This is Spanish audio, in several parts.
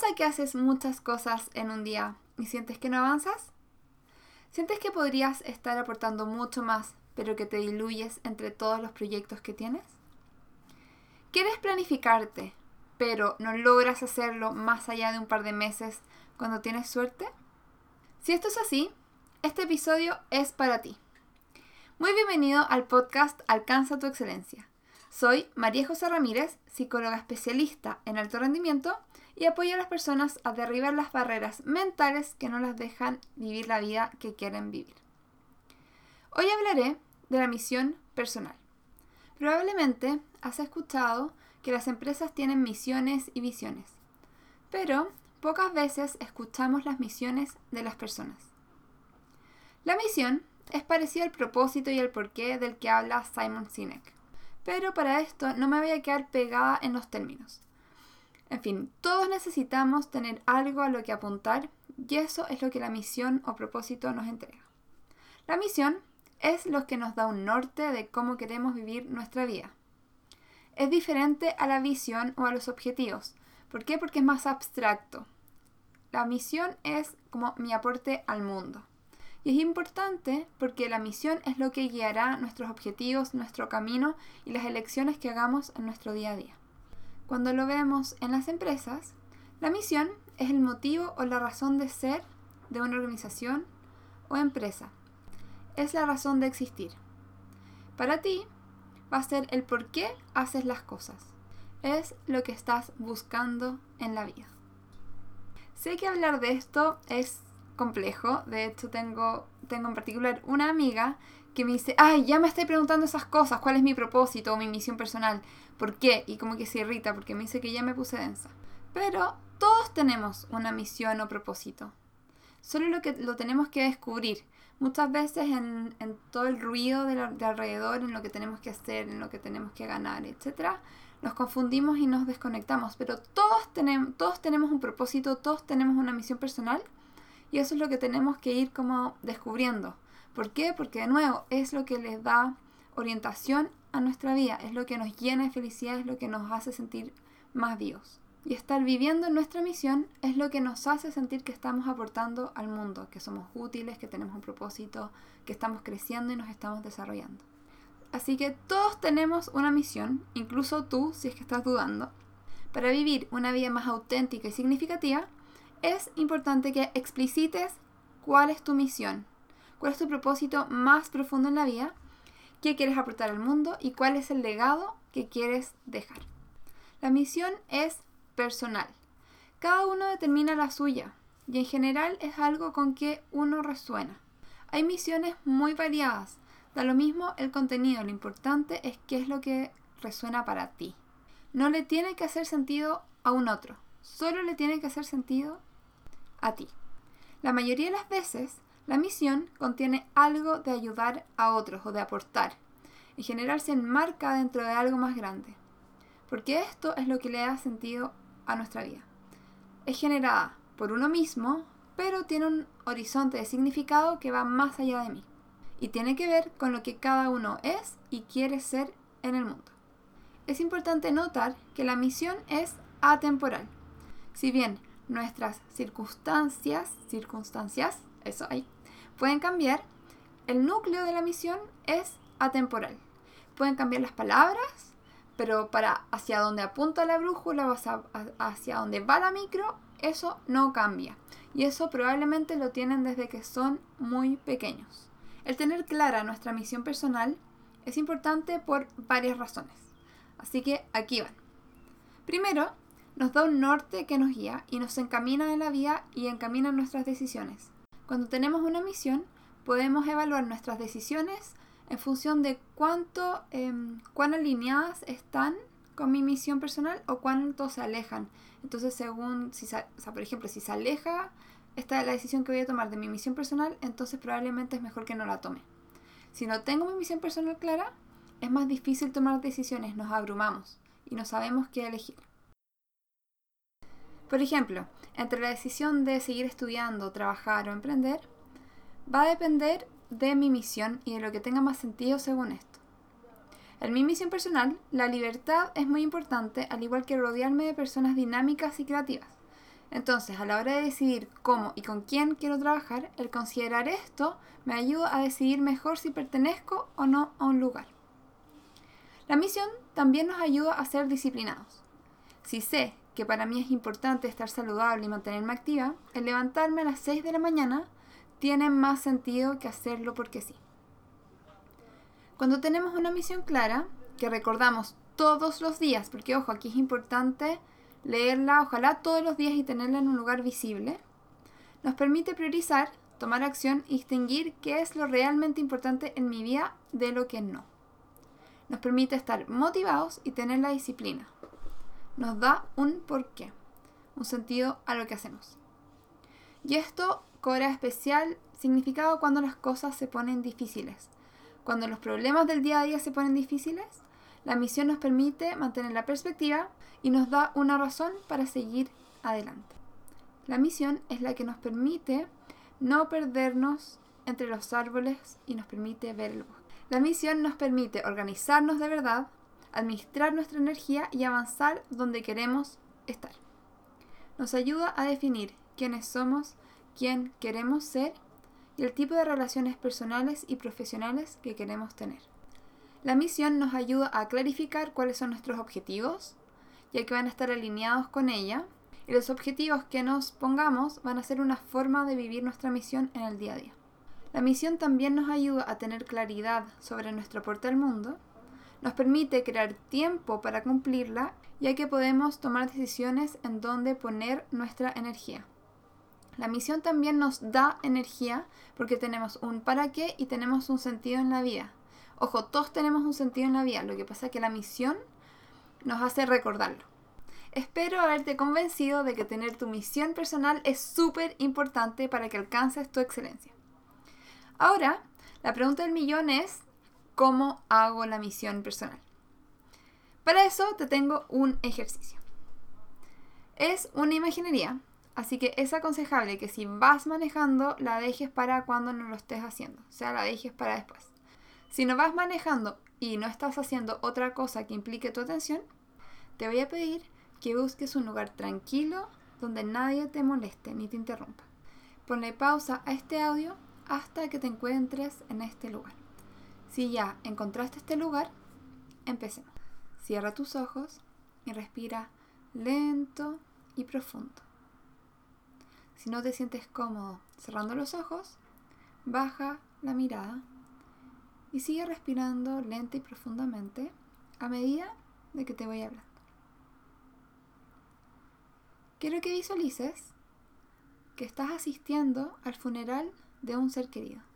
pasa que haces muchas cosas en un día y sientes que no avanzas? ¿Sientes que podrías estar aportando mucho más, pero que te diluyes entre todos los proyectos que tienes? ¿Quieres planificarte, pero no logras hacerlo más allá de un par de meses cuando tienes suerte? Si esto es así, este episodio es para ti. Muy bienvenido al podcast Alcanza tu excelencia. Soy María José Ramírez, psicóloga especialista en alto rendimiento y apoyo a las personas a derribar las barreras mentales que no las dejan vivir la vida que quieren vivir. Hoy hablaré de la misión personal. Probablemente has escuchado que las empresas tienen misiones y visiones, pero pocas veces escuchamos las misiones de las personas. La misión es parecida al propósito y al porqué del que habla Simon Sinek. Pero para esto no me voy a quedar pegada en los términos. En fin, todos necesitamos tener algo a lo que apuntar y eso es lo que la misión o propósito nos entrega. La misión es lo que nos da un norte de cómo queremos vivir nuestra vida. Es diferente a la visión o a los objetivos. ¿Por qué? Porque es más abstracto. La misión es como mi aporte al mundo. Y es importante porque la misión es lo que guiará nuestros objetivos, nuestro camino y las elecciones que hagamos en nuestro día a día. Cuando lo vemos en las empresas, la misión es el motivo o la razón de ser de una organización o empresa. Es la razón de existir. Para ti, va a ser el por qué haces las cosas. Es lo que estás buscando en la vida. Sé que hablar de esto es complejo. De hecho, tengo, tengo en particular una amiga que me dice, ay, ya me estoy preguntando esas cosas, ¿cuál es mi propósito o mi misión personal? ¿Por qué? Y como que se irrita porque me dice que ya me puse densa. Pero todos tenemos una misión o propósito. Solo lo que lo tenemos que descubrir. Muchas veces en, todo el ruido de, de, alrededor, en lo que tenemos que hacer, en lo que tenemos que ganar, etc., nos confundimos y nos desconectamos. Pero todos tenemos, todos tenemos un propósito, todos tenemos una misión personal y eso es lo que tenemos que ir como descubriendo. ¿Por qué? Porque de nuevo es lo que les da orientación a nuestra vida, es lo que nos llena de felicidad, es lo que nos hace sentir más vivos. Y estar viviendo en nuestra misión es lo que nos hace sentir que estamos aportando al mundo, que somos útiles, que tenemos un propósito, que estamos creciendo y nos estamos desarrollando. Así que todos tenemos una misión, incluso tú si es que estás dudando. Para vivir una vida más auténtica y significativa, es importante que explicites cuál es tu misión, cuál es tu propósito más profundo en la vida, qué quieres aportar al mundo y cuál es el legado que quieres dejar. La misión es personal. Cada uno determina la suya y en general es algo con que uno resuena. Hay misiones muy variadas. Da lo mismo el contenido, lo importante es qué es lo que resuena para ti. No le tiene que hacer sentido a un otro, solo le tiene que hacer sentido a ti. La mayoría de las veces, la misión contiene algo de ayudar a otros o de aportar. En general se enmarca dentro de algo más grande. Porque esto es lo que le da sentido a nuestra vida. Es generada por uno mismo, pero tiene un horizonte de significado que va más allá de mí. Y tiene que ver con lo que cada uno es y quiere ser en el mundo. Es importante notar que la misión es atemporal. Si bien nuestras circunstancias, circunstancias, eso ahí, pueden cambiar, el núcleo de la misión es atemporal. Pueden cambiar las palabras, pero para hacia dónde apunta la brújula o hacia, dónde va la micro, eso no cambia. Y eso probablemente lo tienen desde que son muy pequeños. El tener clara nuestra misión personal es importante por varias razones. Así que aquí van. Primero, nos da un norte que nos guía y nos encamina en la vida y encamina nuestras decisiones. Cuando tenemos una misión, podemos evaluar nuestras decisiones en función de cuánto, em, cuán alineadas están con mi misión personal o cuánto se alejan. Entonces, según, si por ejemplo, si se aleja esta la decisión que voy a tomar de mi misión personal, entonces probablemente es mejor que no la tome. Si no tengo mi misión personal clara, es más difícil tomar decisiones, nos abrumamos y no sabemos qué elegir. Por ejemplo, entre la decisión de seguir estudiando, trabajar o emprender, va a depender de mi misión y de lo que tenga más sentido según esto. En mi misión personal, la libertad es muy importante, al igual que rodearme de personas dinámicas y creativas. Entonces, a la hora de decidir cómo y con quién quiero trabajar, el considerar esto me ayuda a decidir mejor si pertenezco o no a un lugar. La misión también nos ayuda a ser disciplinados. Si sé que para mí es importante estar saludable y mantenerme activa, el levantarme a las 6 de la mañana tiene más sentido que hacerlo porque sí. Cuando tenemos una misión clara, que recordamos todos los días, porque ojo, aquí es importante leerla, ojalá todos los días y tenerla en un lugar visible, nos permite priorizar, tomar acción y distinguir qué es lo realmente importante en mi vida de lo que no. Nos permite estar motivados y tener la disciplina. Nos da un porqué, un sentido a lo que hacemos. Y esto cobra especial significado cuando las cosas se ponen difíciles cuando los problemas del día a día se ponen difíciles, la misión nos permite mantener la perspectiva y nos da una razón para seguir adelante. La misión es la que nos permite no perdernos entre los árboles y nos permite ver el bosque. La misión nos permite organizarnos de verdad, administrar nuestra energía y avanzar donde queremos estar. Nos ayuda a definir quiénes somos, quién queremos ser y el tipo de relaciones personales y profesionales que queremos tener. La misión nos ayuda a clarificar cuáles son nuestros objetivos, ya que van a estar alineados con ella, y los objetivos que nos pongamos van a ser una forma de vivir nuestra misión en el día a día. La misión también nos ayuda a tener claridad sobre nuestro aporte al mundo, nos permite crear tiempo para cumplirla, ya que podemos tomar decisiones en dónde poner nuestra energía. La misión también nos da energía porque tenemos un para qué y tenemos un sentido en la vida. Ojo, todos tenemos un sentido en la vida, lo que pasa es que la misión nos hace recordarlo. Espero haberte convencido de que tener tu misión personal es súper importante para que alcances tu excelencia. Ahora, la pregunta del millón es, ¿cómo hago la misión personal? Para eso te tengo un ejercicio. Es una imaginería Así que es aconsejable que si vas manejando, la dejes para cuando no lo estés haciendo. O sea, la dejes para después. Si no vas manejando y no estás haciendo otra cosa que implique tu atención, te voy a pedir que busques un lugar tranquilo donde nadie te moleste ni te interrumpa. Ponle pausa a este audio hasta que te encuentres en este lugar. Si ya encontraste este lugar, empecemos. Cierra tus ojos y respira lento y profundo. Si no te sientes cómodo cerrando los ojos, baja la mirada y sigue respirando lenta y profundamente a medida de que te voy hablando. Quiero que visualices que estás asistiendo al funeral de un ser querido.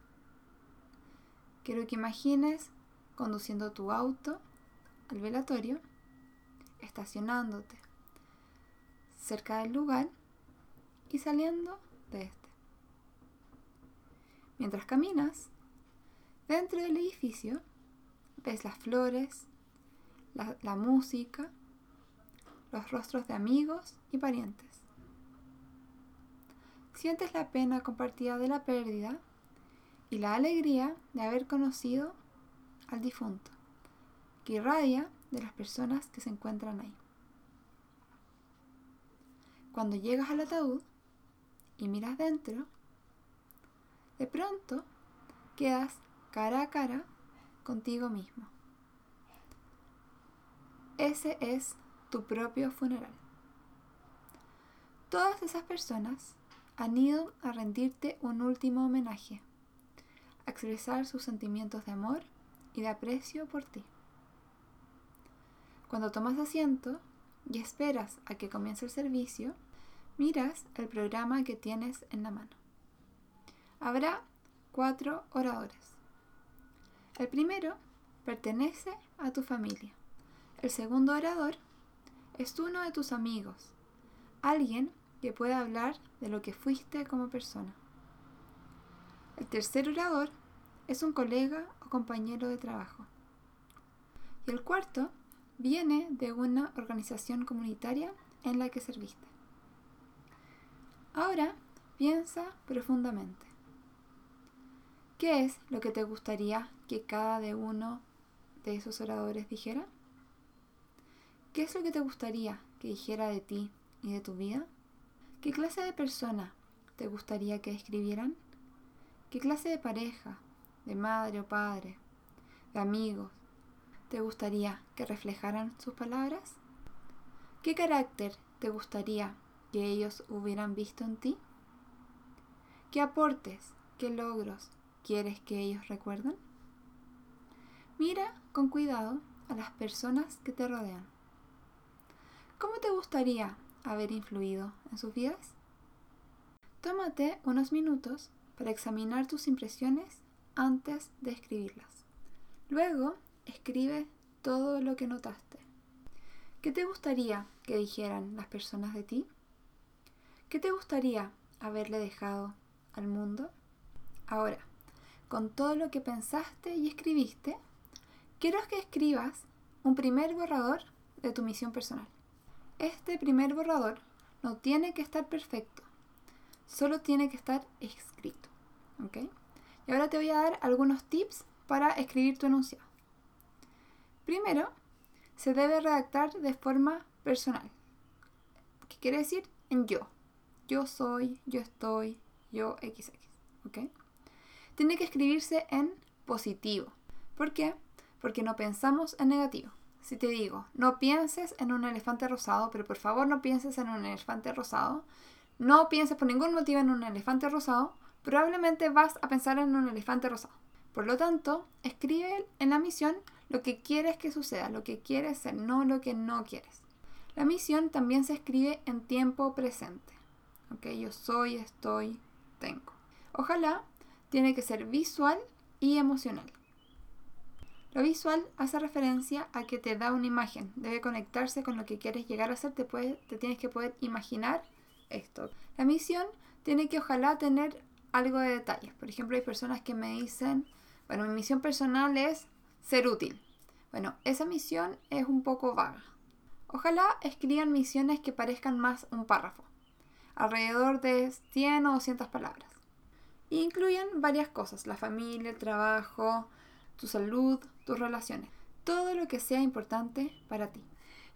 Quiero que imagines conduciendo tu auto al velatorio, estacionándote cerca del lugar y saliendo de este. Mientras caminas, dentro del edificio ves las flores, la, la música, los rostros de amigos y parientes. Sientes la pena compartida de la pérdida y la alegría de haber conocido al difunto, que irradia de las personas que se encuentran ahí. Cuando llegas al ataúd, y miras dentro, de pronto quedas cara a cara contigo mismo. Ese es tu propio funeral. Todas esas personas han ido a rendirte un último homenaje, a expresar sus sentimientos de amor y de aprecio por ti. Cuando tomas asiento y esperas a que comience el servicio, miras el programa que tienes en la mano. Habrá cuatro oradores. El primero pertenece a tu familia. El segundo orador es uno de tus amigos, alguien que pueda hablar de lo que fuiste como persona. El tercer orador es un colega o compañero de trabajo. Y el cuarto viene de una organización comunitaria en la que serviste. Ahora piensa profundamente. ¿Qué es lo que te gustaría que cada de uno de esos oradores dijera? ¿Qué es lo que te gustaría que dijera de ti y de tu vida? ¿Qué clase de persona te gustaría que escribieran? ¿Qué clase de pareja, de madre o padre, de amigos, te gustaría que reflejaran sus palabras? ¿Qué carácter te gustaría que ellos hubieran visto en ti? ¿Qué aportes, qué logros quieres que ellos recuerden? Mira con cuidado a las personas que te rodean. ¿Cómo te gustaría haber influido en sus vidas? Tómate unos minutos para examinar tus impresiones antes de escribirlas. Luego, escribe todo lo que notaste. ¿Qué te gustaría que dijeran las personas de ti? ¿Qué te gustaría haberle dejado al mundo? Ahora, con todo lo que pensaste y escribiste, quiero que escribas un primer borrador de tu misión personal. Este primer borrador no tiene que estar perfecto, solo tiene que estar escrito. ¿ok? Y ahora te voy a dar algunos tips para escribir tu enunciado. Primero, se debe redactar de forma personal. ¿Qué quiere decir? En yo. Yo soy, yo estoy, yo XX. ¿Ok? Tiene que escribirse en positivo. ¿Por qué? Porque no pensamos en negativo. Si te digo, no pienses en un elefante rosado, pero por favor no pienses en un elefante rosado, no pienses por ningún motivo en un elefante rosado, probablemente vas a pensar en un elefante rosado. Por lo tanto, escribe en la misión lo que quieres que suceda, lo que quieres ser, no lo que no quieres. La misión también se escribe en tiempo presente. ¿ok? Yo soy, estoy, tengo. Ojalá tiene que ser visual y emocional. Lo visual hace referencia a que te da una imagen, debe conectarse con lo que quieres llegar a ser, te, te tienes que poder imaginar esto. La misión tiene que ojalá tener algo de detalles. Por ejemplo, hay personas que me dicen, bueno, mi misión personal es ser útil. Bueno, esa misión es un poco vaga. Ojalá escriban misiones que parezcan más un párrafo, alrededor de 100 o 200 palabras. Y incluyen varias cosas, la familia, el trabajo, tu salud, tus relaciones, todo lo que sea importante para ti.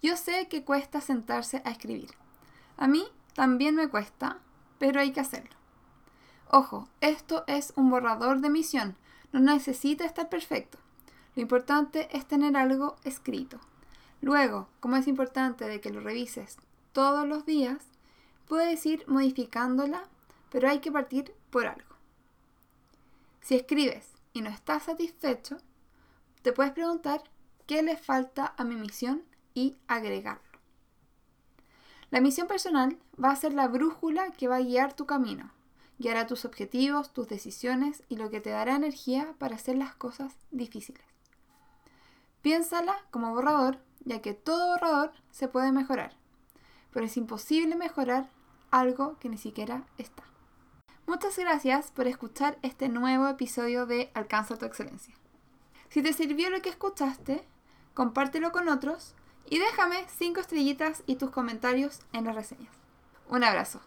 Yo sé que cuesta sentarse a escribir. A mí también me cuesta, pero hay que hacerlo. Ojo, esto es un borrador de misión, no necesita estar perfecto. Lo importante es tener algo escrito. Luego, como es importante de que lo revises todos los días, puedes ir modificándola, pero hay que partir por algo. Si escribes y no estás satisfecho, te puedes preguntar qué le falta a mi misión y agregarlo. La misión personal va a ser la brújula que va a guiar tu camino guiará tus objetivos, tus decisiones y lo que te dará energía para hacer las cosas difíciles. Piénsala como borrador, ya que todo borrador se puede mejorar, pero es imposible mejorar algo que ni siquiera está. Muchas gracias por escuchar este nuevo episodio de Alcanza tu excelencia. Si te sirvió lo que escuchaste, compártelo con otros y déjame 5 estrellitas y tus comentarios en las reseñas. Un abrazo.